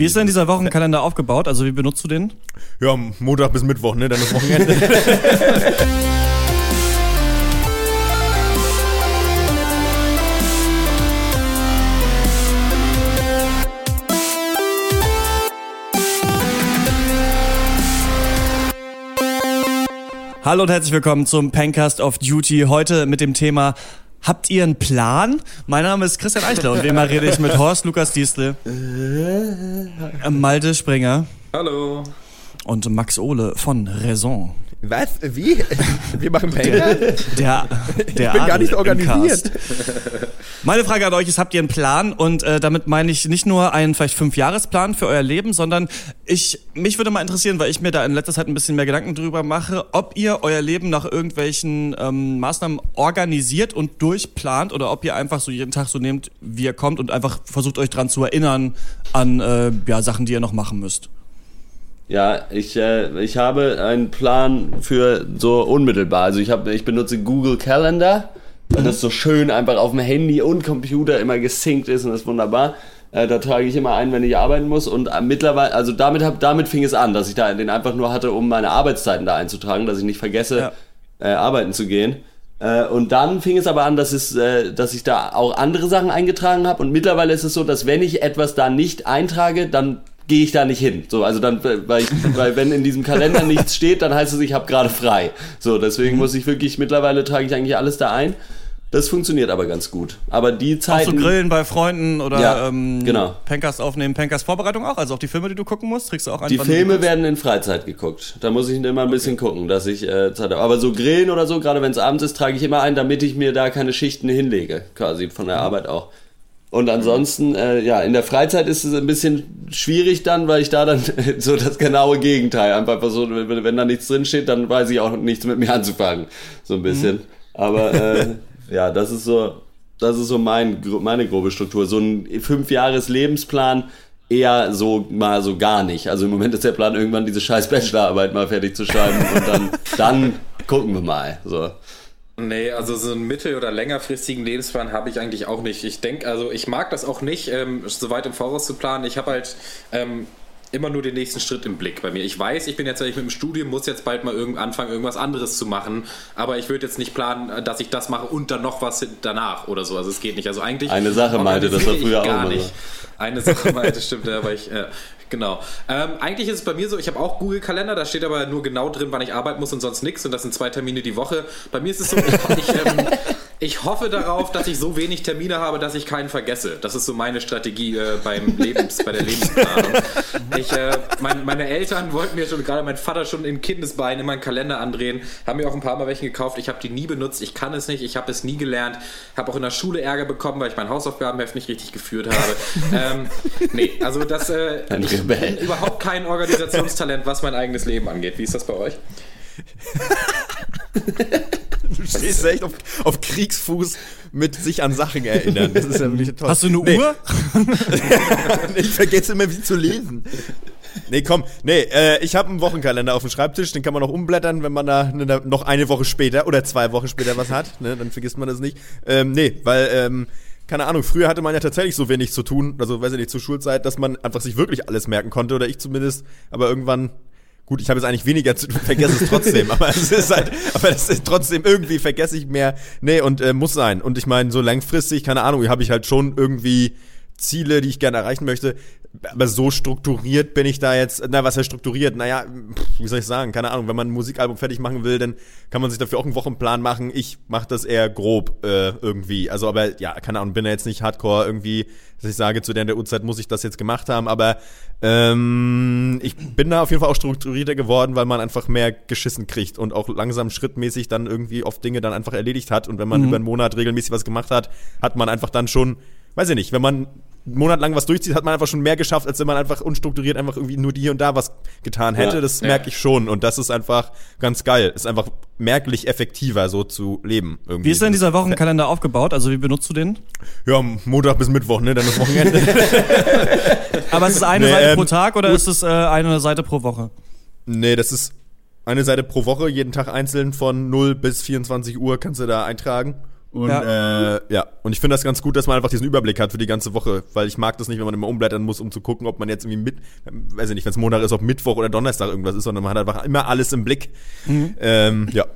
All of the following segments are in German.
Wie ist denn dieser Wochenkalender aufgebaut? Also wie benutzt du den? Ja, Montag bis Mittwoch, ne? Dann ist Wochenende. Hallo und herzlich willkommen zum Pancast of Duty. Heute mit dem Thema Habt ihr einen Plan? Mein Name ist Christian Eichler und wie immer rede ich mit Horst Lukas Diestle, äh, Malte Springer Hallo. und Max Ohle von Raison. Was? Wie? Wir machen Payback? Der, der Ich bin gar Adel nicht im organisiert. Meine Frage an euch ist, habt ihr einen Plan? Und äh, damit meine ich nicht nur einen vielleicht Fünfjahresplan für euer Leben, sondern ich, mich würde mal interessieren, weil ich mir da in letzter Zeit ein bisschen mehr Gedanken drüber mache, ob ihr euer Leben nach irgendwelchen ähm, Maßnahmen organisiert und durchplant oder ob ihr einfach so jeden Tag so nehmt, wie ihr kommt und einfach versucht euch dran zu erinnern an äh, ja, Sachen, die ihr noch machen müsst. Ja, ich, äh, ich habe einen Plan für so unmittelbar. Also ich, hab, ich benutze Google Calendar, weil das so schön einfach auf dem Handy und Computer immer gesynkt ist und das ist wunderbar. Äh, da trage ich immer ein, wenn ich arbeiten muss und äh, mittlerweile, also damit, hab, damit fing es an, dass ich da den einfach nur hatte, um meine Arbeitszeiten da einzutragen, dass ich nicht vergesse, Ja. äh, arbeiten zu gehen. Äh, und dann fing es aber an, dass, es, äh, dass ich da auch andere Sachen eingetragen habe. Und mittlerweile ist es so, dass wenn ich etwas da nicht eintrage, dann gehe ich da nicht hin. So, also dann, weil, ich, weil wenn in diesem Kalender nichts steht, dann heißt es, ich habe gerade frei. So, deswegen muss ich wirklich, mittlerweile trage ich eigentlich alles da ein. Das funktioniert aber ganz gut. Aber die Auch so. Grillen bei Freunden oder Ja, ähm, genau. Pancast aufnehmen, Pancast Vorbereitung auch, also auch die Filme, die du gucken musst, kriegst du auch ein Die Filme werden in Freizeit geguckt. Da muss ich immer ein bisschen gucken, dass ich äh, Zeit habe. Aber so Grillen oder so, gerade wenn es abends ist, trage ich immer ein, damit ich mir da keine Schichten hinlege, quasi von der Arbeit auch. Und ansonsten, äh, ja, in der Freizeit ist es ein bisschen schwierig dann, weil ich da dann so das genaue Gegenteil einfach so, wenn, wenn da nichts drin steht, dann weiß ich auch nichts mit mir anzufangen, so ein bisschen. Aber äh, ja, das ist so, das ist so mein, meine grobe Struktur. So ein fünf Jahres Lebensplan eher so mal so gar nicht. Also im Moment ist der Plan, irgendwann diese scheiß Bachelorarbeit mal fertig zu schreiben und dann, dann gucken wir mal. So. Nee, also so einen mittel- oder längerfristigen Lebensplan habe ich eigentlich auch nicht. Ich denke, also ich mag das auch nicht, ähm, so weit im Voraus zu planen. Ich habe halt ähm, immer nur den nächsten Schritt im Blick bei mir. Ich weiß, ich bin jetzt ich mit dem Studium, muss jetzt bald mal irgend anfangen, irgendwas anderes zu machen, aber ich würde jetzt nicht planen, dass ich das mache und dann noch was danach oder so. Also es geht nicht. Also eigentlich Eine Sache meinte, das war früher gar auch nicht. Eine Sache meinte, stimmt, ja, aber ich, äh, genau. Ähm, eigentlich ist es bei mir so, ich habe auch Google-Kalender, da steht aber nur genau drin, wann ich arbeiten muss und sonst nichts und das sind zwei Termine die Woche. Bei mir ist es so, ich, ich, ähm, ich hoffe darauf, dass ich so wenig Termine habe, dass ich keinen vergesse. Das ist so meine Strategie äh, beim Lebens, bei der Lebensplanung. Ich, äh, mein, meine Eltern wollten mir schon, gerade mein Vater schon in Kindesbeinen immer einen Kalender andrehen, haben mir auch ein paar Mal welche gekauft. Ich habe die nie benutzt, ich kann es nicht, ich habe es nie gelernt, habe auch in der Schule Ärger bekommen, weil ich mein Hausaufgabenheft nicht richtig geführt habe. ähm, nee, also das, äh, ich bin überhaupt kein Organisationstalent, was mein eigenes Leben angeht. Wie ist das bei euch? Du stehst echt auf, auf Kriegsfuß mit sich an Sachen erinnern. Das ist ja wirklich toll. Hast du eine Nee, Uhr? ich vergesse immer, wie zu lesen. Nee, komm, nee, äh, ich habe einen Wochenkalender auf dem Schreibtisch, den kann man noch umblättern, wenn man da ne, noch eine Woche später oder zwei Wochen später was hat, ne, dann vergisst man das nicht. Ähm, nee, weil, ähm, keine Ahnung, früher hatte man ja tatsächlich so wenig zu tun, also weiß ich nicht, zur Schulzeit, dass man einfach sich wirklich alles merken konnte, oder ich zumindest, aber irgendwann Gut, ich habe jetzt eigentlich weniger zu tun, vergesse es trotzdem, aber es ist halt, aber es ist trotzdem irgendwie vergesse ich mehr. Nee, und äh, muss sein. Und ich meine, so langfristig, keine Ahnung, habe ich halt schon irgendwie Ziele, die ich gerne erreichen möchte. Aber so strukturiert bin ich da jetzt, na, was heißt strukturiert? Naja, wie soll ich sagen? Keine Ahnung, wenn man ein Musikalbum fertig machen will, dann kann man sich dafür auch einen Wochenplan machen. Ich mache das eher grob äh, irgendwie. Also, aber ja, keine Ahnung, bin da jetzt nicht hardcore irgendwie, dass ich sage, zu der, der Uhrzeit muss ich das jetzt gemacht haben, aber ähm, ich bin da auf jeden Fall auch strukturierter geworden, weil man einfach mehr geschissen kriegt und auch langsam schrittmäßig dann irgendwie oft Dinge dann einfach erledigt hat. Und wenn man über einen Monat regelmäßig was gemacht hat, hat man einfach dann schon, weiß ich nicht, wenn man einen Monat lang was durchzieht, hat man einfach schon mehr geschafft, als wenn man einfach unstrukturiert einfach irgendwie nur hier und da was getan hätte. Ja, das ja. merke ich schon. Und das ist einfach ganz geil. Ist einfach merklich effektiver, so zu leben. Irgendwie. Wie ist denn dieser Wochenkalender aufgebaut? Also wie benutzt du den? Ja, Montag bis Mittwoch, ne? Dann ist Wochenende. Aber ist es eine Nee, Seite ähm, pro Tag oder ist es äh, eine Seite pro Woche? nee, das ist eine Seite pro Woche, jeden Tag einzeln von 0 bis 24 Uhr kannst du da eintragen. Und ja, äh, ja. und ich finde das ganz gut, dass man einfach diesen Überblick hat für die ganze Woche, weil ich mag das nicht, wenn man immer umblättern muss, um zu gucken, ob man jetzt irgendwie mit, weiß ich nicht, wenn es Montag ist, ob Mittwoch oder Donnerstag irgendwas ist, sondern man hat einfach immer alles im Blick. Mhm. Ähm, ja.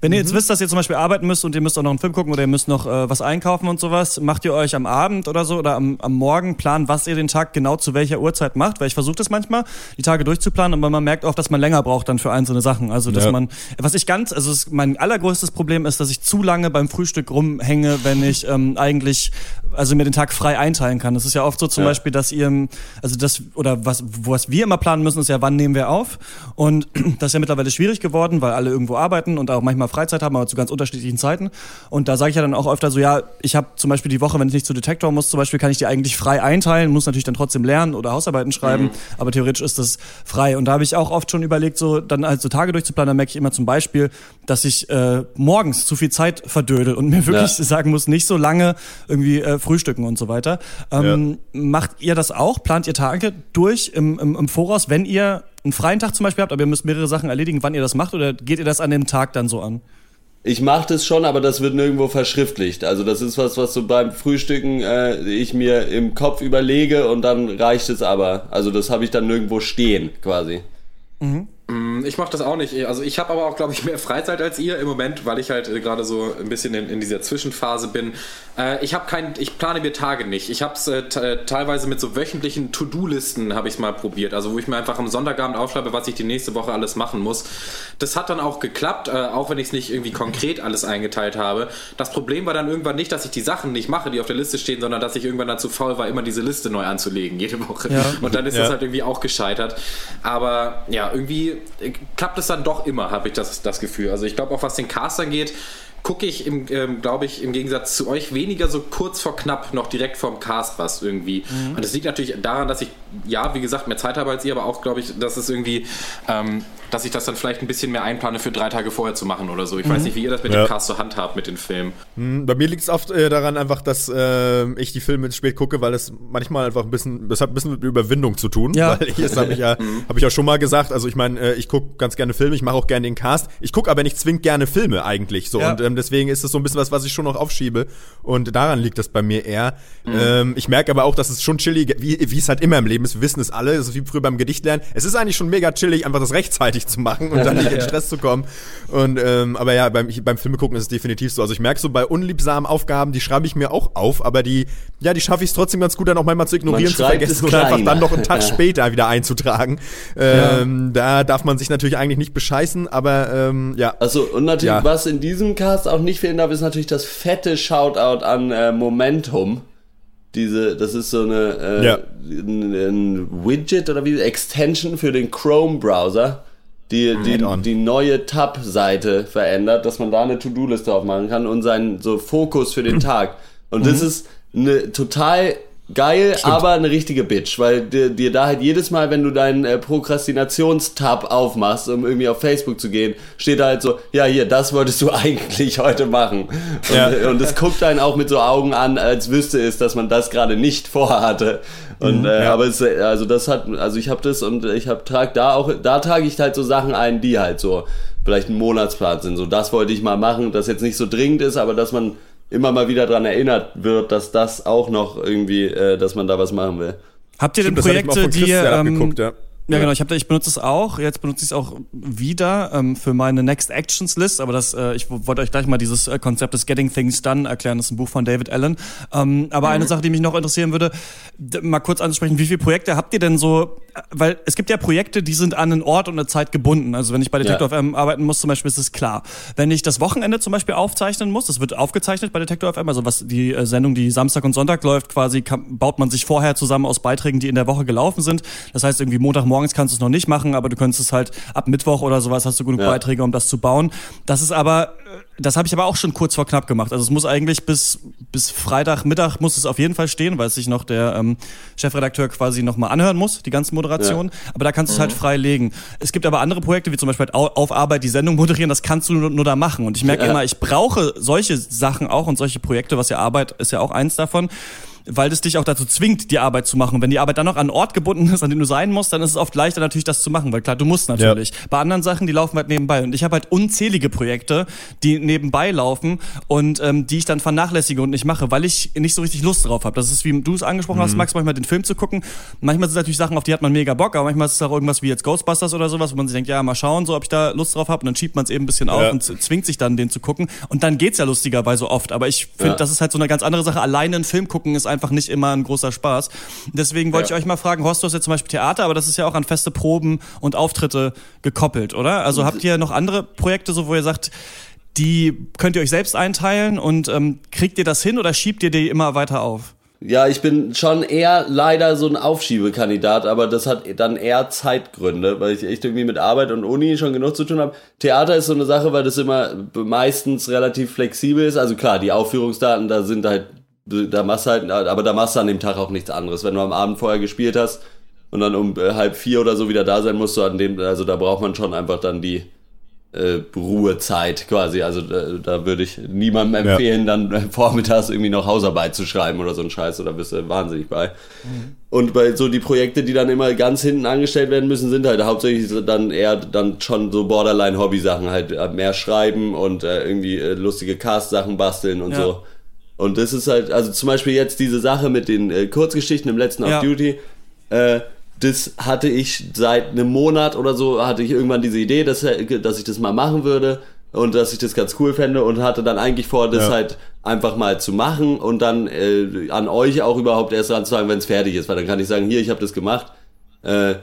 Wenn ihr jetzt mhm. wisst, dass ihr zum Beispiel arbeiten müsst und ihr müsst auch noch einen Film gucken oder ihr müsst noch äh, was einkaufen und sowas, macht ihr euch am Abend oder so oder am, am Morgen planen, was ihr den Tag genau zu welcher Uhrzeit macht? Weil ich versuche das manchmal, die Tage durchzuplanen, aber man merkt auch, dass man länger braucht dann für einzelne Sachen. Also dass ja. man, was ich ganz, also mein allergrößtes Problem ist, dass ich zu lange beim Frühstück rumhänge, wenn ich ähm, eigentlich, also mir den Tag frei einteilen kann. Das ist ja oft so zum ja. Beispiel, dass ihr, also das, oder was, was wir immer planen müssen, ist ja, wann nehmen wir auf? Und das ist ja mittlerweile schwierig geworden, weil alle irgendwo arbeiten und auch manchmal Freizeit haben, aber zu ganz unterschiedlichen Zeiten. Und da sage ich ja dann auch öfter so, ja, ich habe zum Beispiel die Woche, wenn ich nicht zu Detektor muss, zum Beispiel kann ich die eigentlich frei einteilen, muss natürlich dann trotzdem lernen oder Hausarbeiten schreiben, mhm. aber theoretisch ist das frei. Und da habe ich auch oft schon überlegt, so dann halt so Tage durchzuplanen, da merke ich immer zum Beispiel, dass ich äh, morgens zu viel Zeit verdödel und mir wirklich ja. sagen muss, nicht so lange irgendwie äh, frühstücken und so weiter. Ähm, ja. Macht ihr das auch? Plant ihr Tage durch im, im, im Voraus, wenn ihr einen freien Tag zum Beispiel habt, aber ihr müsst mehrere Sachen erledigen, wann ihr das macht, oder geht ihr das an dem Tag dann so an? Ich mache das schon, aber das wird nirgendwo verschriftlicht. Also das ist was, was so beim Frühstücken äh, ich mir im Kopf überlege und dann reicht es aber. Also das habe ich dann nirgendwo stehen quasi. Mhm. Mm, ich mache das auch nicht. Also ich habe aber auch, glaube ich, mehr Freizeit als ihr im Moment, weil ich halt äh, gerade so ein bisschen in, in, dieser Zwischenphase bin. Äh, ich habe kein, ich plane mir Tage nicht. Ich habe es äh, äh, teilweise mit so wöchentlichen To-Do-Listen habe ich mal probiert. Also wo ich mir einfach am Sonntagabend aufschreibe, was ich die nächste Woche alles machen muss. Das hat dann auch geklappt, äh, auch wenn ich es nicht irgendwie konkret alles eingeteilt habe. Das Problem war dann irgendwann nicht, dass ich die Sachen nicht mache, die auf der Liste stehen, sondern dass ich irgendwann dann zu faul war, immer diese Liste neu anzulegen jede Woche. Ja. Und dann ist ja. das halt irgendwie auch gescheitert. Aber ja, irgendwie klappt es dann doch immer, habe ich das, das Gefühl. Also ich glaube auch, was den Cast angeht, gucke ich, ähm, glaube ich, im Gegensatz zu euch weniger so kurz vor knapp noch direkt vorm Cast was irgendwie. Mhm. Und das liegt natürlich daran, dass ich, ja, wie gesagt, mehr Zeit habe als ihr, aber auch, glaube ich, dass es irgendwie ähm, dass ich das dann vielleicht ein bisschen mehr einplane für drei Tage vorher zu machen oder so. Ich mhm. weiß nicht, wie ihr das mit ja. dem Cast so handhabt mit den Filmen. Mhm, bei mir liegt es oft äh, daran einfach, dass äh, ich die Filme spät gucke, weil es manchmal einfach ein bisschen, das hat ein bisschen mit Überwindung zu tun. Ja. Weil ich, das habe ich ja, mhm. habe ich ja schon mal gesagt. Also ich meine, äh, ich gucke ganz gerne Filme, ich mache auch gerne den Cast. Ich gucke aber nicht zwingend gerne Filme eigentlich so. Ja. Und ähm, deswegen ist es so ein bisschen was, was ich schon noch aufschiebe. Und daran liegt das bei mir eher. Mhm. Ähm, ich merke aber auch, dass es schon chillig, wie, wie es halt immer im Leben ist. Wir wissen es alle, es ist wie früher beim Gedicht lernen. Es ist eigentlich schon mega chillig, einfach das rechtzeitig zu machen und dann nicht in Stress zu kommen. Und ähm, aber ja, beim, beim Filme gucken ist es definitiv so. Also ich merke so bei unliebsamen Aufgaben, die schreibe ich mir auch auf, aber die, ja, die schaffe ich es trotzdem ganz gut, dann auch manchmal zu ignorieren, zu vergessen und einfach dann noch einen Tag später wieder einzutragen. Ähm, ja. Da darf man sich natürlich eigentlich nicht bescheißen, aber ähm, ja. Also und natürlich, ja. was in diesem Cast auch nicht fehlen darf, ist natürlich das fette Shoutout an äh, Momentum diese, das ist so eine äh, ja. ein, ein, Widget oder wie Extension für den Chrome Browser, die, die, die neue Tab-Seite verändert, dass man da eine To-Do-Liste aufmachen kann und seinen so Fokus für den Tag. Und mhm. das ist eine total geil, Stimmt. aber eine richtige Bitch, weil dir, dir da halt jedes Mal, wenn du deinen äh, Prokrastinations-Tab aufmachst, um irgendwie auf Facebook zu gehen, steht da halt so, ja hier, das wolltest du eigentlich heute machen. Und, ja. Äh, und es guckt einen auch mit so Augen an, als wüsste es, dass man das gerade nicht vorhatte. Und mhm, äh, ja. aber es, also das hat, also ich habe das und ich habe trag da auch, da trage ich halt so Sachen ein, die halt so vielleicht ein Monatsplan sind. So das wollte ich mal machen, das jetzt nicht so dringend ist, aber dass man immer mal wieder daran erinnert wird, dass das auch noch irgendwie, äh, dass man da was machen will. Habt ihr denn Projekte, die ähm, geguckt, ja. Ja, genau. Ich, hab, ich benutze es auch. Jetzt benutze ich es auch wieder ähm, für meine Next Actions List. Aber das, äh, ich wollte euch gleich mal dieses äh, Konzept des Getting Things Done erklären. Das ist ein Buch von David Allen. Ähm, aber mhm. eine Sache, die mich noch interessieren würde, mal kurz anzusprechen, wie viele Projekte habt ihr denn so? Weil es gibt ja Projekte, die sind an einen Ort und eine Zeit gebunden. Also wenn ich bei Detector ja. FM arbeiten muss, zum Beispiel, ist es klar. Wenn ich das Wochenende zum Beispiel aufzeichnen muss, das wird aufgezeichnet bei Detector FM, also was die äh, Sendung, die Samstag und Sonntag läuft, quasi kann, baut man sich vorher zusammen aus Beiträgen, die in der Woche gelaufen sind. Das heißt, irgendwie Montagmorgens kannst du es noch nicht machen aber du könntest es halt ab Mittwoch oder sowas hast du genug ja. Beiträge, um das zu bauen. Das ist aber, das habe ich aber auch schon kurz vor knapp gemacht. Also es muss eigentlich bis, bis Freitagmittag muss es auf jeden Fall stehen, weil sich noch der ähm, Chefredakteur quasi nochmal anhören muss, die ganze Moderation. Ja. Aber da kannst du es halt mhm. frei legen. Es gibt aber andere Projekte, wie zum Beispiel auf Arbeit die Sendung moderieren, das kannst du nur, nur da machen. Und ich merke ja. immer, ich brauche solche Sachen auch und solche Projekte, was ja Arbeit ist ja auch eins davon weil es dich auch dazu zwingt, die Arbeit zu machen. Wenn die Arbeit dann noch an einen Ort gebunden ist, an dem du sein musst, dann ist es oft leichter natürlich, das zu machen, weil klar, du musst natürlich. Ja. Bei anderen Sachen, die laufen halt nebenbei. Und ich habe halt unzählige Projekte, die nebenbei laufen und ähm, die ich dann vernachlässige und nicht mache, weil ich nicht so richtig Lust drauf habe. Das ist, wie du es angesprochen mhm. hast, Max, manchmal den Film zu gucken. Manchmal sind es natürlich Sachen, auf die hat man mega Bock, aber manchmal ist es auch irgendwas wie jetzt Ghostbusters oder sowas, wo man sich denkt, ja, mal schauen, so ob ich da Lust drauf habe. Und dann schiebt man es eben ein bisschen auf ja. und zwingt sich dann, den zu gucken. Und dann geht's ja lustigerweise oft. Aber ich finde, ja. das ist halt so eine ganz andere Sache. Alleine einen Film gucken ist einfach nicht immer ein großer Spaß. Deswegen wollte ja. ich euch mal fragen, Horst, du hast jetzt zum Beispiel Theater, aber das ist ja auch an feste Proben und Auftritte gekoppelt, oder? Also habt ihr noch andere Projekte, so wo ihr sagt, die könnt ihr euch selbst einteilen und ähm, kriegt ihr das hin oder schiebt ihr die immer weiter auf? Ja, ich bin schon eher leider so ein Aufschiebekandidat, aber das hat dann eher Zeitgründe, weil ich echt irgendwie mit Arbeit und Uni schon genug zu tun habe. Theater ist so eine Sache, weil das immer meistens relativ flexibel ist. Also klar, die Aufführungsdaten, da sind halt, da machst du halt, aber da machst du an dem Tag auch nichts anderes. Wenn du am Abend vorher gespielt hast und dann um äh, halb vier oder so wieder da sein musst, du an dem, also da braucht man schon einfach dann die, äh, Ruhezeit quasi. Also da, da würde ich niemandem empfehlen, ja. dann vormittags irgendwie noch Hausarbeit zu schreiben oder so ein Scheiß, oder bist du wahnsinnig bei. Mhm. Und bei so die Projekte, die dann immer ganz hinten angestellt werden müssen, sind halt hauptsächlich dann eher dann schon so Borderline-Hobby-Sachen, halt äh, mehr schreiben und äh, irgendwie äh, lustige Cast-Sachen basteln und ja. so. Und das ist halt, also zum Beispiel jetzt diese Sache mit den äh, Kurzgeschichten im letzten ja. Off-Duty, äh, das hatte ich seit einem Monat oder so, hatte ich irgendwann diese Idee, dass, dass ich das mal machen würde und dass ich das ganz cool fände und hatte dann eigentlich vor, das ja. halt einfach mal zu machen und dann äh, an euch auch überhaupt erst ranzusagen, wenn es fertig ist, weil dann kann ich sagen, hier, ich habe das gemacht. Äh,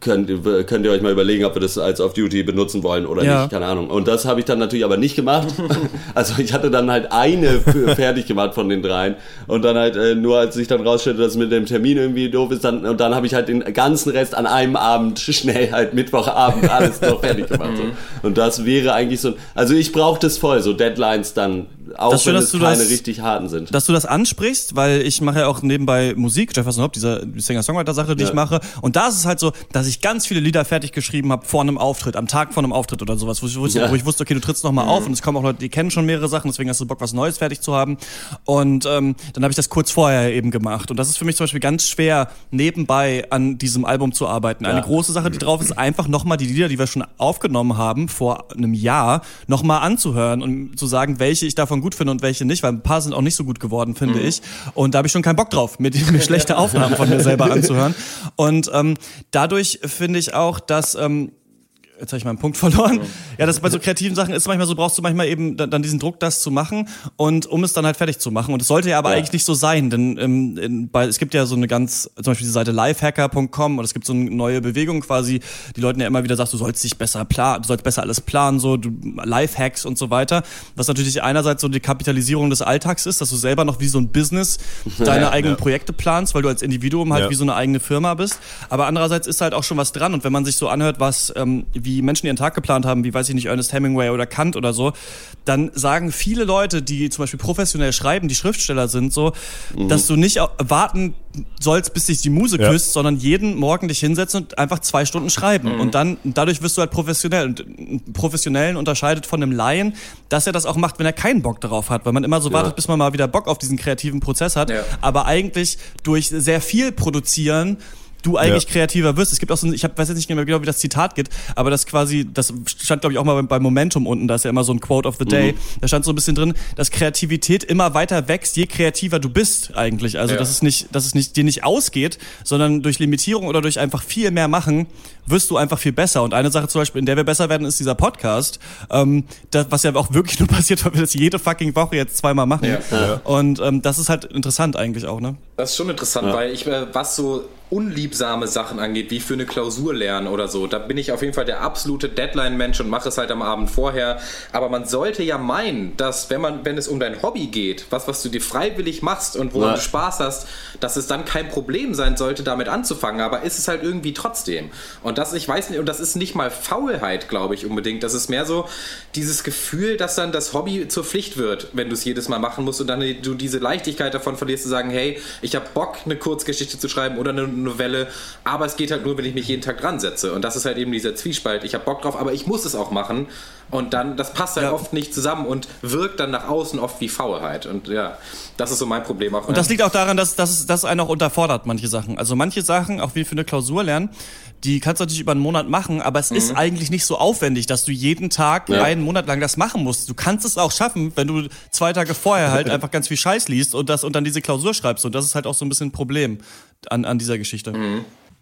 könnt, könnt ihr euch mal überlegen, ob wir das als Off-Duty benutzen wollen oder ja. nicht, keine Ahnung. Und das habe ich dann natürlich aber nicht gemacht. also ich hatte dann halt eine fertig gemacht von den dreien und dann halt äh, nur als ich dann rausstellte, dass es mit dem Termin irgendwie doof ist, dann und dann habe ich halt den ganzen Rest an einem Abend schnell halt Mittwochabend alles noch fertig gemacht. So. Mhm. Und das wäre eigentlich so, also ich brauche das voll, so Deadlines dann auch das wenn schön, es keine das, richtig harten sind. Dass du das ansprichst, weil ich mache ja auch nebenbei Musik, Jefferson Hopp, diese Singer-Songwriter-Sache, die ja. ich mache. Und da ist es halt so, dass ich ganz viele Lieder fertig geschrieben habe vor einem Auftritt, am Tag vor einem Auftritt oder sowas, wo ich, wo ich, wo ich wusste, okay, du trittst nochmal mhm. auf und es kommen auch Leute, die kennen schon mehrere Sachen, deswegen hast du Bock, was Neues fertig zu haben. Und ähm, dann habe ich das kurz vorher eben gemacht. Und das ist für mich zum Beispiel ganz schwer, nebenbei an diesem Album zu arbeiten. Ja. Eine große Sache, die drauf ist, einfach nochmal die Lieder, die wir schon aufgenommen haben vor einem Jahr, nochmal anzuhören und zu sagen, welche ich davon gut finde und welche nicht, weil ein paar sind auch nicht so gut geworden, finde mhm. ich. Und da habe ich schon keinen Bock drauf, mir, mir schlechte Aufnahmen von mir selber anzuhören. Und ähm, dadurch finde ich auch, dass ähm, jetzt habe ich meinen Punkt verloren. Ja, das bei so kreativen Sachen ist manchmal so, brauchst du manchmal eben dann diesen Druck, das zu machen und um es dann halt fertig zu machen. Und es sollte ja aber ja. eigentlich nicht so sein, denn ähm, in, bei, es gibt ja so eine ganz, zum Beispiel die Seite lifehacker.com und es gibt so eine neue Bewegung quasi, die Leuten ja immer wieder sagt, du sollst dich besser planen, du sollst besser alles planen, so du, Lifehacks und so weiter. Was natürlich einerseits so die Kapitalisierung des Alltags ist, dass du selber noch wie so ein Business deine ja, eigenen ja. Projekte planst, weil du als Individuum halt wie so eine eigene Firma bist. Aber andererseits ist halt auch schon was dran und wenn man sich so anhört, was ähm, wie wie Menschen ihren Tag geplant haben, wie weiß ich nicht, Ernest Hemingway oder Kant oder so, dann sagen viele Leute, die zum Beispiel professionell schreiben, die Schriftsteller sind, so, mhm. dass du nicht warten sollst, bis dich die Muse ja. küsst, sondern jeden Morgen dich hinsetzen und einfach zwei Stunden schreiben. Mhm. Und dann, dadurch wirst du halt professionell. Und einen Professionellen unterscheidet von einem Laien, dass er das auch macht, wenn er keinen Bock darauf hat, weil man immer so ja. wartet, bis man mal wieder Bock auf diesen kreativen Prozess hat. Ja. Aber eigentlich durch sehr viel produzieren, du eigentlich ja. kreativer wirst. Es gibt auch so, ein, ich hab, weiß jetzt nicht mehr genau, wie das Zitat geht, aber das quasi, das stand glaube ich auch mal bei Momentum unten, da ist ja immer so ein Quote of the Day, mhm. da stand so ein bisschen drin, dass Kreativität immer weiter wächst, je kreativer du bist eigentlich. Also, ja. dass es nicht, dass es nicht, dir nicht ausgeht, sondern durch Limitierung oder durch einfach viel mehr machen, wirst du einfach viel besser. Und eine Sache zum Beispiel, in der wir besser werden, ist dieser Podcast, ähm, das, was ja auch wirklich nur passiert, weil wir das jede fucking Woche jetzt zweimal machen. Ja. Und ähm, das ist halt interessant eigentlich auch, ne? Das ist schon interessant, weil ich, äh, was so unliebsame Sachen angeht, wie für eine Klausur lernen oder so. Da bin ich auf jeden Fall der absolute Deadline-Mensch und mache es halt am Abend vorher. Aber man sollte ja meinen, dass wenn man, wenn es um dein Hobby geht, was, was du dir freiwillig machst und woran ja. du Spaß hast, dass es dann kein Problem sein sollte, damit anzufangen. Aber ist es halt irgendwie trotzdem. Und das, ich weiß nicht, und das ist nicht mal Faulheit, glaube ich, unbedingt. Das ist mehr so dieses Gefühl, dass dann das Hobby zur Pflicht wird, wenn du es jedes Mal machen musst und dann du diese Leichtigkeit davon verlierst, zu sagen, hey, ich habe Bock, eine Kurzgeschichte zu schreiben oder eine Novelle, aber es geht halt nur, wenn ich mich jeden Tag dran setze. Und das ist halt eben dieser Zwiespalt. Ich habe Bock drauf, aber ich muss es auch machen. Und dann, das passt halt Ja. oft nicht zusammen und wirkt dann nach außen oft wie Faulheit. Und ja, das ist so mein Problem auch. Und das liegt auch daran, dass, dass, dass einen auch unterfordert, manche Sachen. Also manche Sachen, auch wie für eine Klausur lernen, die kannst du natürlich über einen Monat machen, aber es ist eigentlich nicht so aufwendig, dass du jeden Tag Ja. einen Monat lang das machen musst. Du kannst es auch schaffen, wenn du zwei Tage vorher halt einfach ganz viel Scheiß liest und das und dann diese Klausur schreibst. Und das ist halt auch so ein bisschen ein Problem an, an dieser Geschichte.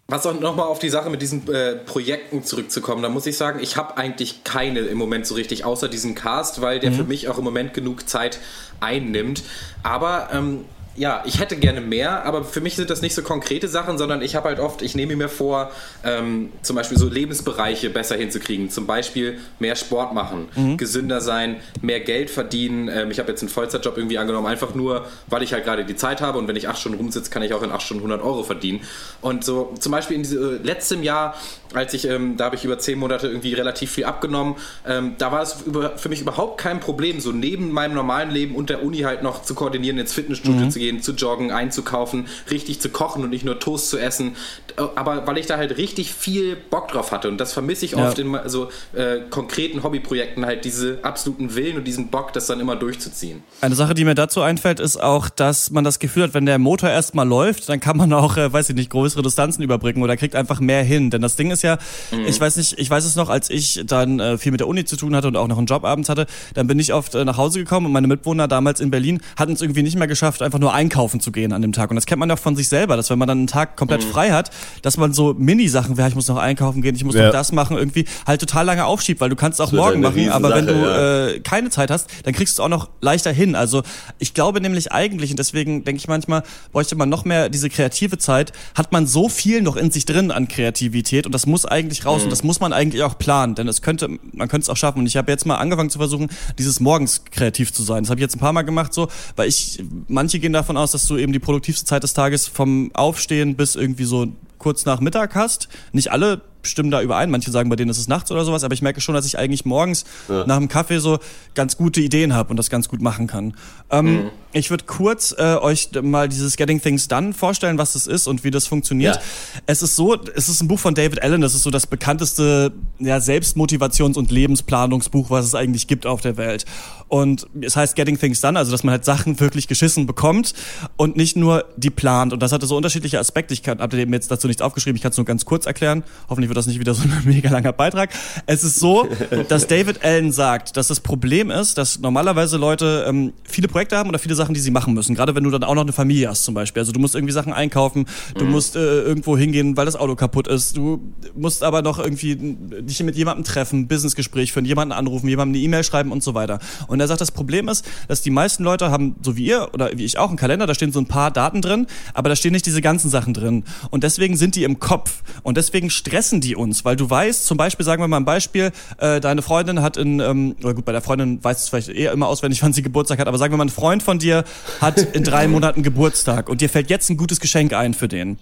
Was auch nochmal auf die Sache mit diesen äh, Projekten zurückzukommen, da muss ich sagen, ich habe eigentlich keine im Moment so richtig, außer diesen Cast, weil der für mich auch im Moment genug Zeit einnimmt. Aber ähm, ja, ich hätte gerne mehr, aber für mich sind das nicht so konkrete Sachen, sondern ich habe halt oft, ich nehme mir vor, ähm, zum Beispiel so Lebensbereiche besser hinzukriegen. Zum Beispiel mehr Sport machen, gesünder sein, mehr Geld verdienen. Ähm, ich habe jetzt einen Vollzeitjob irgendwie angenommen, einfach nur, weil ich halt gerade die Zeit habe und wenn ich acht Stunden rumsitze, kann ich auch in acht Stunden 100 Euro verdienen. Und so zum Beispiel in diese, äh, letztem Jahr, als ich, ähm, da habe ich über zehn Monate irgendwie relativ viel abgenommen, ähm, da war es über, für mich überhaupt kein Problem, so neben meinem normalen Leben und der Uni halt noch zu koordinieren, ins Fitnessstudio zu gehen, zu joggen, einzukaufen, richtig zu kochen und nicht nur Toast zu essen. Äh, Aber weil ich da halt richtig viel Bock drauf hatte und das vermisse ich Ja. oft in so äh, konkreten Hobbyprojekten halt diese absoluten Willen und diesen Bock, das dann immer durchzuziehen. Eine Sache, die mir dazu einfällt, ist auch, dass man das Gefühl hat, wenn der Motor erstmal läuft, dann kann man auch, äh, weiß ich nicht, größere Distanzen überbrücken oder kriegt einfach mehr hin. Denn das Ding ist ja, ich weiß nicht, ich weiß es noch, als ich dann äh, viel mit der Uni zu tun hatte und auch noch einen Job abends hatte, dann bin ich oft äh, nach Hause gekommen und meine Mitwohner damals in Berlin hatten es irgendwie nicht mehr geschafft, einfach nur einkaufen zu gehen an dem Tag. Und das kennt man ja von sich selber, dass wenn man dann einen Tag komplett frei hat, dass man so Mini-Sachen, ja, ich muss noch einkaufen gehen, ich muss Ja. noch das machen, irgendwie halt total lange aufschiebt, weil du kannst es auch morgen machen, aber wenn du Riesensache, äh, keine Zeit hast, dann kriegst du es auch noch leichter hin. Also ich glaube nämlich eigentlich, und deswegen denke ich manchmal, bräuchte man noch mehr diese kreative Zeit, hat man so viel noch in sich drin an Kreativität und das muss eigentlich raus und das muss man eigentlich auch planen, denn es könnte, man könnte es auch schaffen. Und ich habe jetzt mal angefangen zu versuchen, dieses morgens kreativ zu sein. Das habe ich jetzt ein paar Mal gemacht so, weil ich, manche gehen davon aus, dass du eben die produktivste Zeit des Tages vom Aufstehen bis irgendwie so kurz nach Mittag hast. Nicht alle stimmen da überein. Manche sagen, bei denen ist es nachts oder sowas, aber ich merke schon, dass ich eigentlich morgens nach dem Kaffee so ganz gute Ideen habe und das ganz gut machen kann. Ähm, Ich würde kurz äh, euch mal dieses Getting Things Done vorstellen, was das ist und wie das funktioniert. Ja. Es ist so, es ist ein Buch von David Allen, das ist so das bekannteste ja, Selbstmotivations- und Lebensplanungsbuch, was es eigentlich gibt auf der Welt. Und es heißt Getting Things Done, also dass man halt Sachen wirklich geschissen bekommt und nicht nur die plant. Und das hatte so unterschiedliche Aspekte. Ich habe mir jetzt dazu nichts aufgeschrieben, ich kann es nur ganz kurz erklären. Hoffentlich wird das nicht wieder so ein mega langer Beitrag. Es ist so, dass David Allen sagt, dass das Problem ist, dass normalerweise Leute ähm, viele Projekte haben oder viele Sachen, die sie machen müssen. Gerade wenn du dann auch noch eine Familie hast zum Beispiel. Also du musst irgendwie Sachen einkaufen, du musst äh, irgendwo hingehen, weil das Auto kaputt ist. Du musst aber noch irgendwie dich mit jemandem treffen, Businessgespräch führen, jemanden anrufen, jemandem eine E-Mail schreiben und so weiter. Und er sagt, das Problem ist, dass die meisten Leute haben, so wie ihr oder wie ich auch, einen Kalender, da stehen so ein paar Daten drin, aber da stehen nicht diese ganzen Sachen drin. Und deswegen sind die im Kopf. Und deswegen stressen die uns, weil du weißt, zum Beispiel, sagen wir mal ein Beispiel, äh, deine Freundin hat in, ähm, oder gut, bei der Freundin weißt du es vielleicht eher immer auswendig, wann sie Geburtstag hat, aber sagen wir mal, ein Freund von dir hat in drei Monaten Geburtstag und dir fällt jetzt ein gutes Geschenk ein für den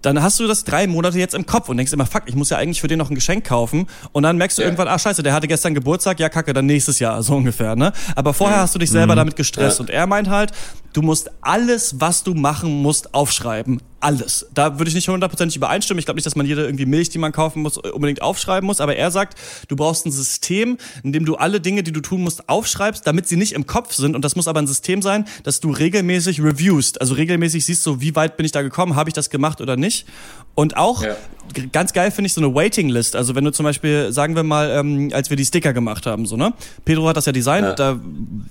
dann hast du das drei Monate jetzt im Kopf und denkst immer, fuck, ich muss ja eigentlich für den noch ein Geschenk kaufen. Und dann merkst du Ja. irgendwann, ah scheiße, der hatte gestern Geburtstag, ja kacke, dann nächstes Jahr, so ungefähr, ne? Aber vorher hast du dich selber damit gestresst. Ja. Und er meint halt, du musst alles, was du machen musst, aufschreiben. Alles. Da würde ich nicht hundertprozentig übereinstimmen. Ich glaube nicht, dass man jede irgendwie Milch, die man kaufen muss, unbedingt aufschreiben muss. Aber er sagt, du brauchst ein System, in dem du alle Dinge, die du tun musst, aufschreibst, damit sie nicht im Kopf sind. Und das muss aber ein System sein, dass du regelmäßig reviewst. Also regelmäßig siehst so, wie weit bin ich da gekommen, habe ich das gemacht oder nicht. Und auch, Ja. Ganz geil finde ich so eine Waiting List. Also wenn du zum Beispiel, sagen wir mal, ähm, als wir die Sticker gemacht haben, so, ne? Pedro hat das ja designt, Ja. da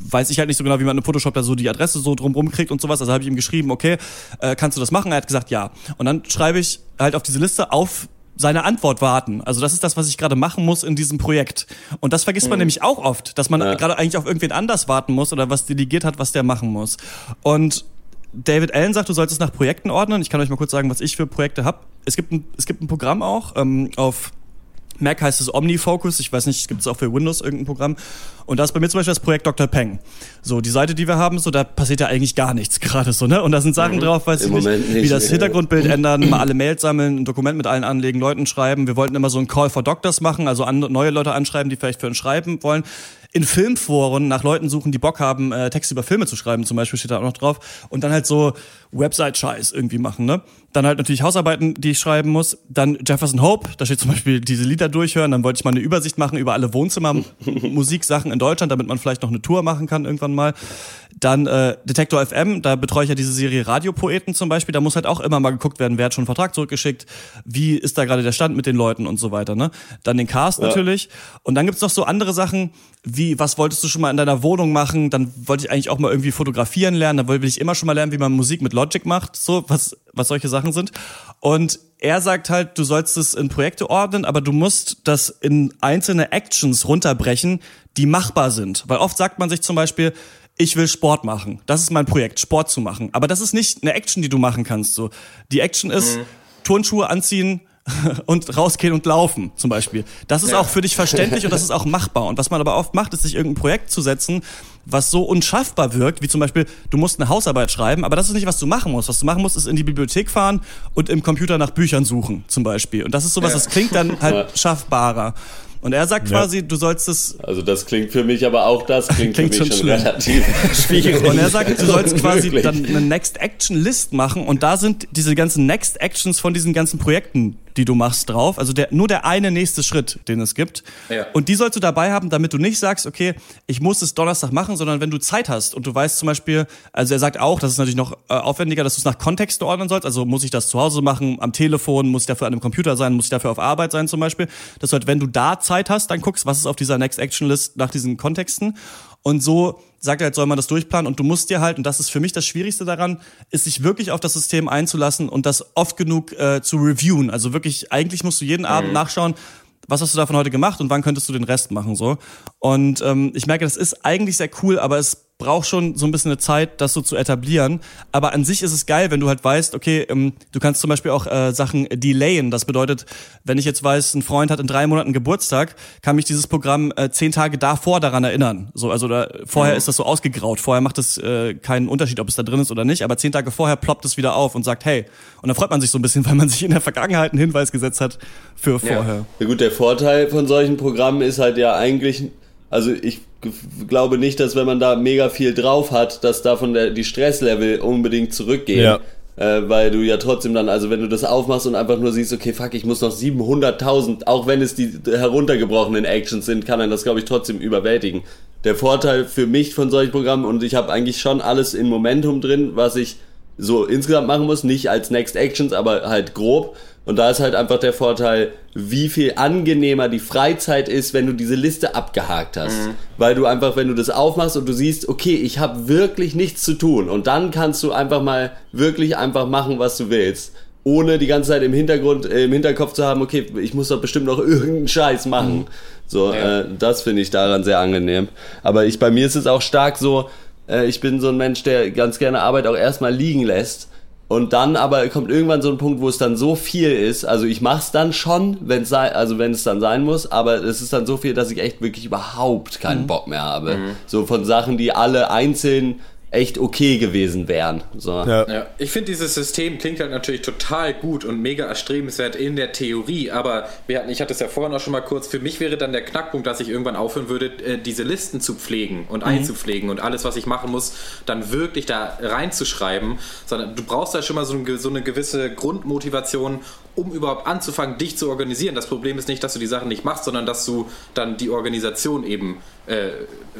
weiß ich halt nicht so genau, wie man in Photoshop da so die Adresse so drumrum kriegt und sowas. Also habe ich ihm geschrieben, okay, äh, kannst du das machen? Er hat gesagt, ja. Und dann schreibe ich halt auf diese Liste auf seine Antwort warten. Also das ist das, was ich gerade machen muss in diesem Projekt. Und das vergisst man nämlich auch oft, dass man Ja. gerade eigentlich auf irgendwen anders warten muss oder was delegiert hat, was der machen muss. Und David Allen sagt, du sollst es nach Projekten ordnen. Ich kann euch mal kurz sagen, was ich für Projekte habe. Es gibt ein, es gibt ein Programm auch ähm, auf Mac heißt es OmniFocus. Ich weiß nicht, gibt es auch für Windows irgendein Programm. Und da ist bei mir zum Beispiel das Projekt Dr. Peng. So, die Seite, die wir haben, so, da passiert ja eigentlich gar nichts gerade so, ne? Und da sind Sachen drauf, weiß Im ich nicht, nicht. wie das Hintergrundbild ändern, mal alle Mails sammeln, ein Dokument mit allen anlegen, Leuten schreiben. Wir wollten immer so einen Call for Doctors machen, also an, neue Leute anschreiben, die vielleicht für ein Schreiben wollen. In Filmforen nach Leuten suchen, die Bock haben, äh, Texte über Filme zu schreiben, zum Beispiel steht da auch noch drauf. Und dann halt so Website-Scheiß irgendwie machen, ne? Dann halt natürlich Hausarbeiten, die ich schreiben muss. Dann Jefferson Hope, da steht zum Beispiel diese Lieder durchhören. Dann wollte ich mal eine Übersicht machen über alle Wohnzimmer-Musiksachen in Deutschland, damit man vielleicht noch eine Tour machen kann irgendwann mal. Dann äh, Detektor FM, da betreue ich ja diese Serie Radiopoeten zum Beispiel. Da muss halt auch immer mal geguckt werden, wer hat schon einen Vertrag zurückgeschickt, wie ist da gerade der Stand mit den Leuten und so weiter. Ne? Dann den Cast ja. natürlich. Und dann gibt's noch so andere Sachen, wie, was wolltest du schon mal in deiner Wohnung machen? Dann wollte ich eigentlich auch mal irgendwie fotografieren lernen. Dann will ich immer schon mal lernen, wie man Musik mit Logic macht, so was, was solche Sachen sind. Und er sagt halt, du sollst es in Projekte ordnen, aber du musst das in einzelne Actions runterbrechen, die machbar sind. Weil oft sagt man sich zum Beispiel, ich will Sport machen. Das ist mein Projekt, Sport zu machen. Aber das ist nicht eine Action, die du machen kannst. So, die Action ist mhm. Turnschuhe anziehen, und rausgehen und laufen zum Beispiel. Das ist ja. auch für dich verständlich und das ist auch machbar. Und was man aber oft macht, ist sich irgendein Projekt zu setzen, was so unschaffbar wirkt, wie zum Beispiel, du musst eine Hausarbeit schreiben, aber das ist nicht, was du machen musst. Was du machen musst, ist in die Bibliothek fahren und im Computer nach Büchern suchen, zum Beispiel. Und das ist sowas, ja. das klingt dann halt schaffbarer. Und er sagt quasi, ja. du sollst es. Also das klingt für mich, aber auch das klingt, klingt für mich schon, schon relativ schwierig. Und er sagt, du sollst quasi dann eine Next Action List machen und da sind diese ganzen Next Actions von diesen ganzen Projekten die du machst, drauf. Also der, nur der eine nächste Schritt, den es gibt. Ja. Und die sollst du dabei haben, damit du nicht sagst, okay, ich muss es Donnerstag machen, sondern wenn du Zeit hast und du weißt zum Beispiel, also er sagt auch, das ist natürlich noch äh, aufwendiger, dass du es nach Kontext ordnen sollst. Also muss ich das zu Hause machen, am Telefon, muss ich dafür an einem Computer sein, muss ich dafür auf Arbeit sein zum Beispiel. Dass du halt, wenn du da Zeit hast, dann guckst, was ist auf dieser Next Action List nach diesen Kontexten. Und so sagt er halt, soll man das durchplanen und du musst dir halt, und das ist für mich das Schwierigste daran, ist sich wirklich auf das System einzulassen und das oft genug äh, zu reviewen. Also wirklich, eigentlich musst du jeden mhm. Abend nachschauen, was hast du davon heute gemacht und wann könntest du den Rest machen so. Und ähm, ich merke, das ist eigentlich sehr cool, aber es braucht schon so ein bisschen eine Zeit, das so zu etablieren. Aber an sich ist es geil, wenn du halt weißt, okay, ähm, du kannst zum Beispiel auch äh, Sachen delayen. Das bedeutet, wenn ich jetzt weiß, ein Freund hat in drei Monaten Geburtstag, kann mich dieses Programm äh, zehn Tage davor daran erinnern. So, also da, vorher mhm. ist das so ausgegraut. Vorher macht es äh, keinen Unterschied, ob es da drin ist oder nicht. Aber zehn Tage vorher ploppt es wieder auf und sagt, hey. Und dann freut man sich so ein bisschen, weil man sich in der Vergangenheit einen Hinweis gesetzt hat für vorher. Ja, ja gut, der Vorteil von solchen Programmen ist halt ja eigentlich also ich glaube nicht, dass wenn man da mega viel drauf hat, dass davon der, die Stresslevel unbedingt zurückgehen. Ja. Äh, weil du ja trotzdem dann, also wenn du das aufmachst und einfach nur siehst, okay, fuck, ich muss noch 700.000, auch wenn es die heruntergebrochenen Actions sind, kann dann das, glaube ich, trotzdem überwältigen. Der Vorteil für mich von solchen Programmen, und ich habe eigentlich schon alles in Momentum drin, was ich so insgesamt machen muss, nicht als Next Actions, aber halt grob. Und da ist halt einfach der Vorteil, wie viel angenehmer die Freizeit ist, wenn du diese Liste abgehakt hast. Mhm. Weil du einfach, wenn du das aufmachst und du siehst, okay, ich habe wirklich nichts zu tun. Und dann kannst du einfach mal wirklich einfach machen, was du willst. Ohne die ganze Zeit im Hintergrund, äh, im Hinterkopf zu haben, okay, ich muss doch bestimmt noch irgendeinen Scheiß machen. Mhm. So, ja. äh, das finde ich daran sehr angenehm. Aber ich, bei mir ist es auch stark so, äh, ich bin so ein Mensch, der ganz gerne Arbeit auch erstmal liegen lässt und dann aber kommt irgendwann so ein Punkt, wo es dann so viel ist. Also ich mach's dann schon, wenn es also wenn es dann sein muss, aber es ist dann so viel, dass ich echt wirklich überhaupt keinen mhm. Bock mehr habe. Mhm. So von Sachen, die alle einzeln echt okay gewesen wären. So. Ja. ja. Ich finde, dieses System klingt halt natürlich total gut und mega erstrebenswert in der Theorie, aber wir hatten, ich hatte es ja vorhin auch schon mal kurz, für mich wäre dann der Knackpunkt, dass ich irgendwann aufhören würde, äh, diese Listen zu pflegen und mhm. einzupflegen und alles, was ich machen muss, dann wirklich da reinzuschreiben, sondern du brauchst da schon mal so eine, so eine gewisse Grundmotivation, um überhaupt anzufangen, dich zu organisieren. Das Problem ist nicht, dass du die Sachen nicht machst, sondern dass du dann die Organisation eben äh,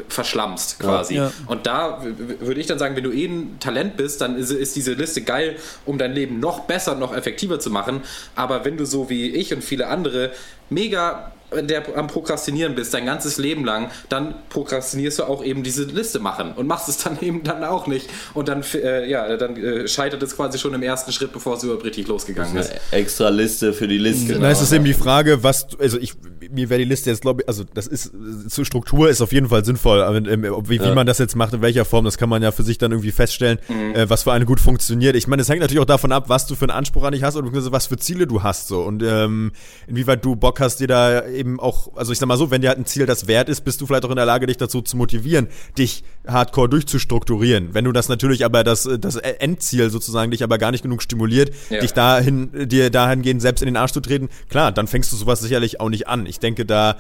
verschlammst quasi. Ja, ja. Und da würde ich dann sagen, wenn du eh ein Talent bist, dann ist, ist, diese Liste geil, um dein Leben noch besser, noch effektiver zu machen. Aber wenn du so wie ich und viele andere mega der am Prokrastinieren bist, dein ganzes Leben lang, dann prokrastinierst du auch eben diese Liste machen und machst es dann eben dann auch nicht. Und dann, äh, ja, dann äh, scheitert es quasi schon im ersten Schritt, bevor es überhaupt richtig losgegangen ist. Extra Liste für die Liste. Genau. Da ist es eben die Frage, was, also ich, mir wäre die Liste jetzt, glaube ich, also das ist, zur Struktur ist auf jeden Fall sinnvoll. Aber, ähm, wie, ja. wie man das jetzt macht, in welcher Form, das kann man ja für sich dann irgendwie feststellen, mhm. äh, was für eine gut funktioniert. Ich meine, es hängt natürlich auch davon ab, was du für einen Anspruch an dich hast und was für Ziele du hast, so. Und ähm, inwieweit du Bock hast, dir da eben auch, also ich sag mal so, wenn dir halt ein Ziel das wert ist, bist du vielleicht auch in der Lage, dich dazu zu motivieren, dich hardcore durchzustrukturieren. Wenn du das natürlich aber das, das Endziel sozusagen dich aber gar nicht genug stimuliert, ja. dich dahin, dir dahingehend selbst in den Arsch zu treten, klar, dann fängst du sowas sicherlich auch nicht an. Ich denke, da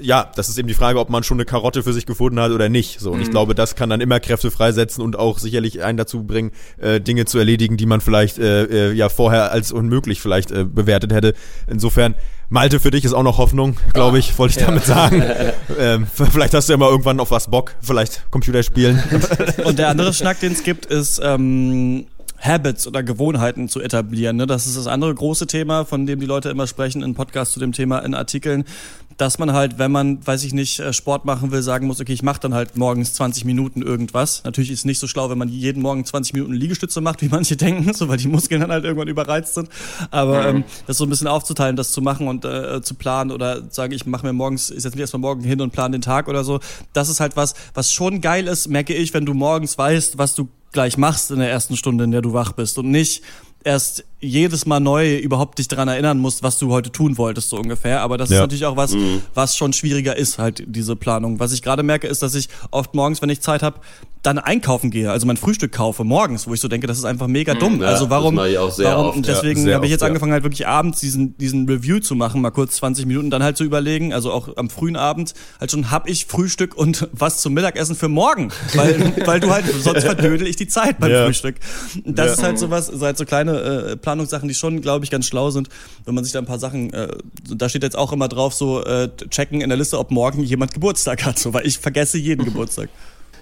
ja, das ist eben die Frage, ob man schon eine Karotte für sich gefunden hat oder nicht. So, und Mhm. ich glaube, das kann dann immer Kräfte freisetzen und auch sicherlich einen dazu bringen, äh, Dinge zu erledigen, die man vielleicht äh, äh, ja vorher als unmöglich vielleicht äh, bewertet hätte. Insofern, Malte, für dich ist auch noch Hoffnung, glaube ich, wollte ich damit sagen. ähm, vielleicht hast du ja mal irgendwann auf was Bock, vielleicht Computer spielen. Und der andere Schnack, den es gibt, ist ähm, Habits oder Gewohnheiten zu etablieren. Ne? Das ist das andere große Thema, von dem die Leute immer sprechen in Podcasts zu dem Thema, in Artikeln, dass man halt, wenn man, weiß ich nicht, äh, Sport machen will, sagen muss, okay, ich mache dann halt morgens 20 Minuten irgendwas. Natürlich ist es nicht so schlau, wenn man jeden Morgen 20 Minuten Liegestütze macht, wie manche denken, so weil die Muskeln dann halt irgendwann überreizt sind. Aber ähm, das so ein bisschen aufzuteilen, das zu machen und äh, zu planen oder sagen, ich mache mir morgens, ich setze mich erstmal morgen hin und plane den Tag oder so. Das ist halt was, was schon geil ist, merke ich, wenn du morgens weißt, was du gleich machst in der ersten Stunde, in der du wach bist und nicht erst jedes Mal neu überhaupt dich daran erinnern musst, was du heute tun wolltest, so ungefähr. Aber das ist Ja. natürlich auch was, was schon schwieriger ist, halt diese Planung. Was ich gerade merke, ist, dass ich oft morgens, wenn ich Zeit habe, dann einkaufen gehe, also mein Frühstück kaufe morgens, wo ich so denke, das ist einfach mega dumm. ja, also das warum? mache ich auch sehr warum? oft, und ja. deswegen Sehr habe ich oft, jetzt ja. angefangen, halt wirklich abends diesen diesen Review zu machen, mal kurz 20 Minuten, dann halt zu überlegen, also auch am frühen Abend halt schon, hab ich Frühstück und was zum Mittagessen für morgen, weil weil du halt sonst verdödel ich die Zeit beim Ja. Frühstück. Das Ja. ist halt sowas, so halt so kleine äh, Planungssachen, die schon, glaube ich, ganz schlau sind, wenn man sich da ein paar Sachen, äh, da steht jetzt auch immer drauf, so äh, checken in der Liste, ob morgen jemand Geburtstag hat, so, weil ich vergesse jeden Geburtstag.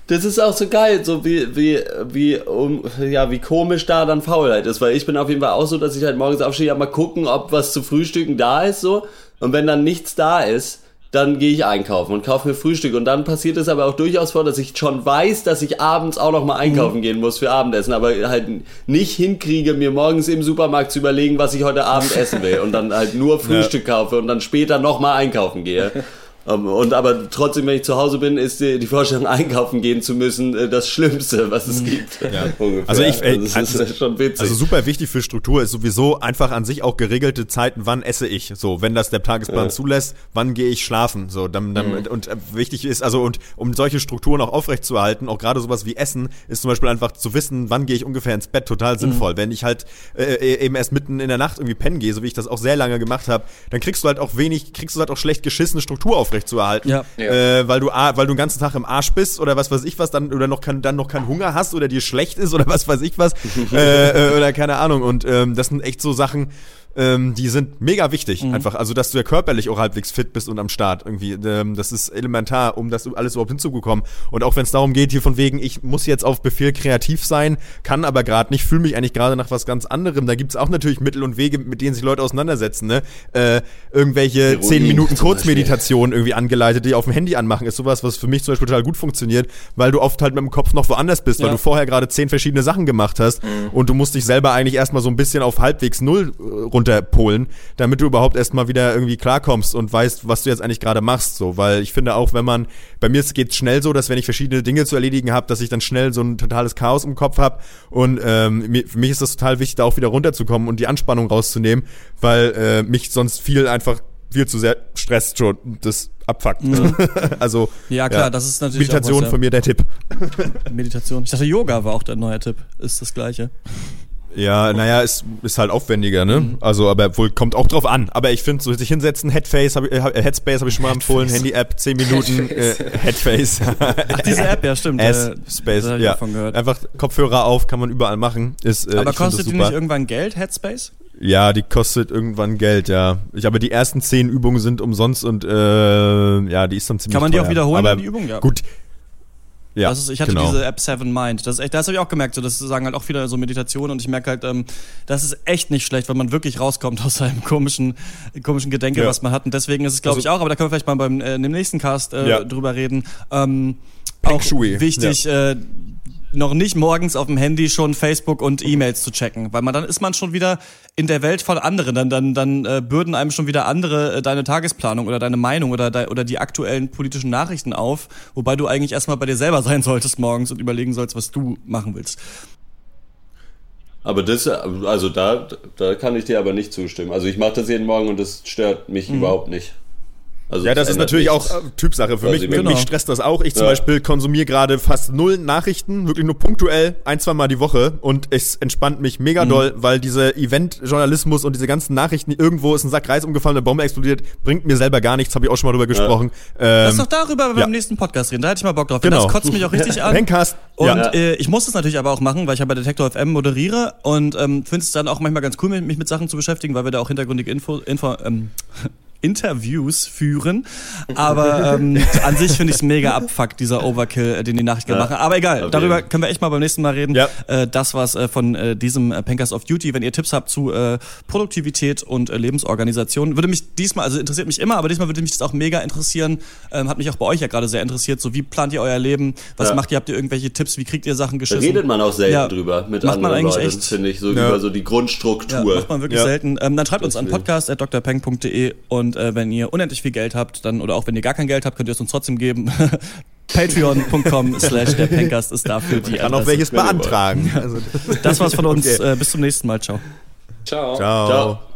Das ist auch so geil, so wie, wie, wie, um, ja, wie komisch da dann Faulheit ist, weil ich bin auf jeden Fall auch so, dass ich halt morgens aufstehe, ja mal gucken, ob was zu frühstücken da ist, so. Und wenn dann nichts da ist, dann gehe ich einkaufen und kaufe mir Frühstück. Und dann passiert es aber auch durchaus vor, dass ich schon weiß, dass ich abends auch noch mal einkaufen gehen muss für Abendessen, aber halt nicht hinkriege, mir morgens im Supermarkt zu überlegen, was ich heute Abend essen will. Und dann halt nur Frühstück kaufe und dann später noch mal einkaufen gehe. Ähm, Und aber trotzdem, wenn ich zu Hause bin, ist die, die Vorstellung, einkaufen gehen zu müssen, äh, das Schlimmste, was es gibt. Ungefähr. Also ich- ey, das ist also- schon witzig. Also super wichtig für Struktur ist sowieso einfach an sich auch geregelte Zeiten, wann esse ich. So, wenn das der Tagesplan zulässt, wann gehe ich schlafen. So, dann, dann Mhm. und äh, wichtig ist, also und um solche Strukturen auch aufrechtzuerhalten, auch gerade sowas wie Essen, ist zum Beispiel einfach zu wissen, wann gehe ich ungefähr ins Bett, total sinnvoll. Wenn ich halt äh, eben erst mitten in der Nacht irgendwie pennen gehe, so wie ich das auch sehr lange gemacht habe, dann kriegst du halt auch wenig, kriegst du halt auch schlecht geschissene Struktur aufrechtzuerhalten. Ja. Äh, weil du weil du den ganzen Tag im Arsch bist oder was weiß ich was dann oder noch kein, dann noch keinen Hunger hast oder dir schlecht ist oder was weiß ich was äh, äh, oder keine Ahnung und ähm, das sind echt so Sachen ähm, die sind mega wichtig einfach. Also dass du ja körperlich auch halbwegs fit bist und am Start irgendwie. Ähm, das ist elementar um das alles überhaupt hinzubekommen. Und auch wenn es darum geht hier von wegen ich muss jetzt auf Befehl kreativ sein kann aber gerade nicht fühle mich eigentlich gerade nach was ganz anderem. Da gibt's auch natürlich Mittel und Wege mit denen sich Leute auseinandersetzen ne? Äh, irgendwelche Ironie zehn Minuten zum Beispiel. Kurzmeditation irgendwie angeleitet, die auf dem Handy anmachen, ist sowas, was für mich zum Beispiel total gut funktioniert, weil du oft halt mit dem Kopf noch woanders bist, weil Ja. du vorher gerade zehn verschiedene Sachen gemacht hast und du musst dich selber eigentlich erstmal so ein bisschen auf halbwegs null äh, runterpolen, damit du überhaupt erstmal wieder irgendwie klarkommst und weißt, was du jetzt eigentlich gerade machst, so, weil ich finde auch, wenn man, bei mir geht es schnell so, dass wenn ich verschiedene Dinge zu erledigen habe, dass ich dann schnell so ein totales Chaos im Kopf habe und ähm, mir, für mich ist das total wichtig, da auch wieder runterzukommen und die Anspannung rauszunehmen, weil äh, mich sonst viel einfach viel zu sehr stresst schon das abfuckt. also Ja, klar, das ist natürlich Meditation was, ja. von mir der Tipp. Meditation. Ich dachte, Yoga war auch der neue Tipp. Ist das gleiche. Ja, naja, ist, ist halt aufwendiger, ne? Mhm. Also, aber wohl kommt auch drauf an. Aber ich finde, so sich hinsetzen, Headface, hab, äh, Headspace habe ich schon mal empfohlen, Handy-App, 10 Minuten, äh, Headface. Ach, diese App, ja, stimmt. S, äh, Space, ja. Einfach Kopfhörer auf, kann man überall machen. Ist, äh, Aber kostet die nicht irgendwann Geld, Headspace? Ja, die kostet irgendwann Geld, ja. Ich, aber die ersten zehn Übungen sind umsonst und äh, ja, die ist dann ziemlich Kann man die teuer. auch wiederholen, aber die Übung? Ja. Gut. Ja, das ist, ich hatte genau. diese App Seven Mind. Das, ist echt, das habe ich auch gemerkt. So, das sagen halt auch viele so Meditationen und ich merke halt, ähm, das ist echt nicht schlecht, wenn man wirklich rauskommt aus seinem komischen, komischen Gedenke, Ja. was man hat. Und deswegen ist es, glaube Also- ich, auch, aber da können wir vielleicht mal beim äh, in dem nächsten Cast äh, Ja. drüber reden. Ähm, Peng auch Shui. wichtig, äh, noch nicht morgens auf dem Handy schon Facebook und E-Mails zu checken, weil man dann ist man schon wieder in der Welt von anderen, dann dann dann äh, bürden einem schon wieder andere äh, deine Tagesplanung oder deine Meinung oder de oder die aktuellen politischen Nachrichten auf, wobei du eigentlich erstmal bei dir selber sein solltest morgens und überlegen sollst, was du machen willst. Aber das, also da, da kann ich dir aber nicht zustimmen. Also ich mache das jeden Morgen und das stört mich Mhm. überhaupt nicht. Also Ja, das ist natürlich nichts. auch äh, Typsache. Für mich, mich Genau. stresst das auch. Ich zum Ja. Beispiel konsumiere gerade fast null Nachrichten, wirklich nur punktuell, ein, zwei Mal die Woche. Und es entspannt mich mega Mhm. doll, weil diese Event-Journalismus und diese ganzen Nachrichten, irgendwo ist ein Sack Reis umgefallen, eine Bombe explodiert, bringt mir selber gar nichts, habe ich auch schon mal drüber gesprochen. Lass Ähm, doch darüber beim ja. nächsten Podcast reden. Da hätte ich mal Bock drauf. Genau. Das kotzt mich auch richtig an. Pencast, Und ja. äh, ich muss das natürlich aber auch machen, weil ich ja bei Detektor FM moderiere und ähm, finde es dann auch manchmal ganz cool, mich mit Sachen zu beschäftigen, weil wir da auch hintergründige Info, Info ähm, Interviews führen. Aber ähm, an sich finde ich es mega abfuck, dieser Overkill, äh, den die Nachrichten Ja, machen. Aber egal, darüber jeden. können wir echt mal beim nächsten Mal reden. Ja. Äh, das war's äh, von äh, diesem äh, Pankers of Duty. Wenn ihr Tipps habt zu äh, Produktivität und äh, Lebensorganisation, würde mich diesmal, also interessiert mich immer, aber diesmal würde mich das auch mega interessieren. Ähm, hat mich auch bei euch ja gerade sehr interessiert. So, wie plant ihr euer Leben? Was Ja. macht ihr? Habt ihr irgendwelche Tipps? Wie kriegt ihr Sachen geschissen? redet man auch selten drüber mit Macht man anderen eigentlich Leuten, finde ich, so über so die Grundstruktur. macht man wirklich selten. Ähm, dann schreibt uns an podcast.drpeng.de und äh, wenn ihr unendlich viel Geld habt, dann oder auch wenn ihr gar kein Geld habt, könnt ihr es uns trotzdem geben. Patreon.com slash der Pencast ist dafür die kann auch welches beantragen. Also, Das war's von uns. Okay. Äh, bis zum nächsten Mal. Ciao. Ciao. ciao. Ciao.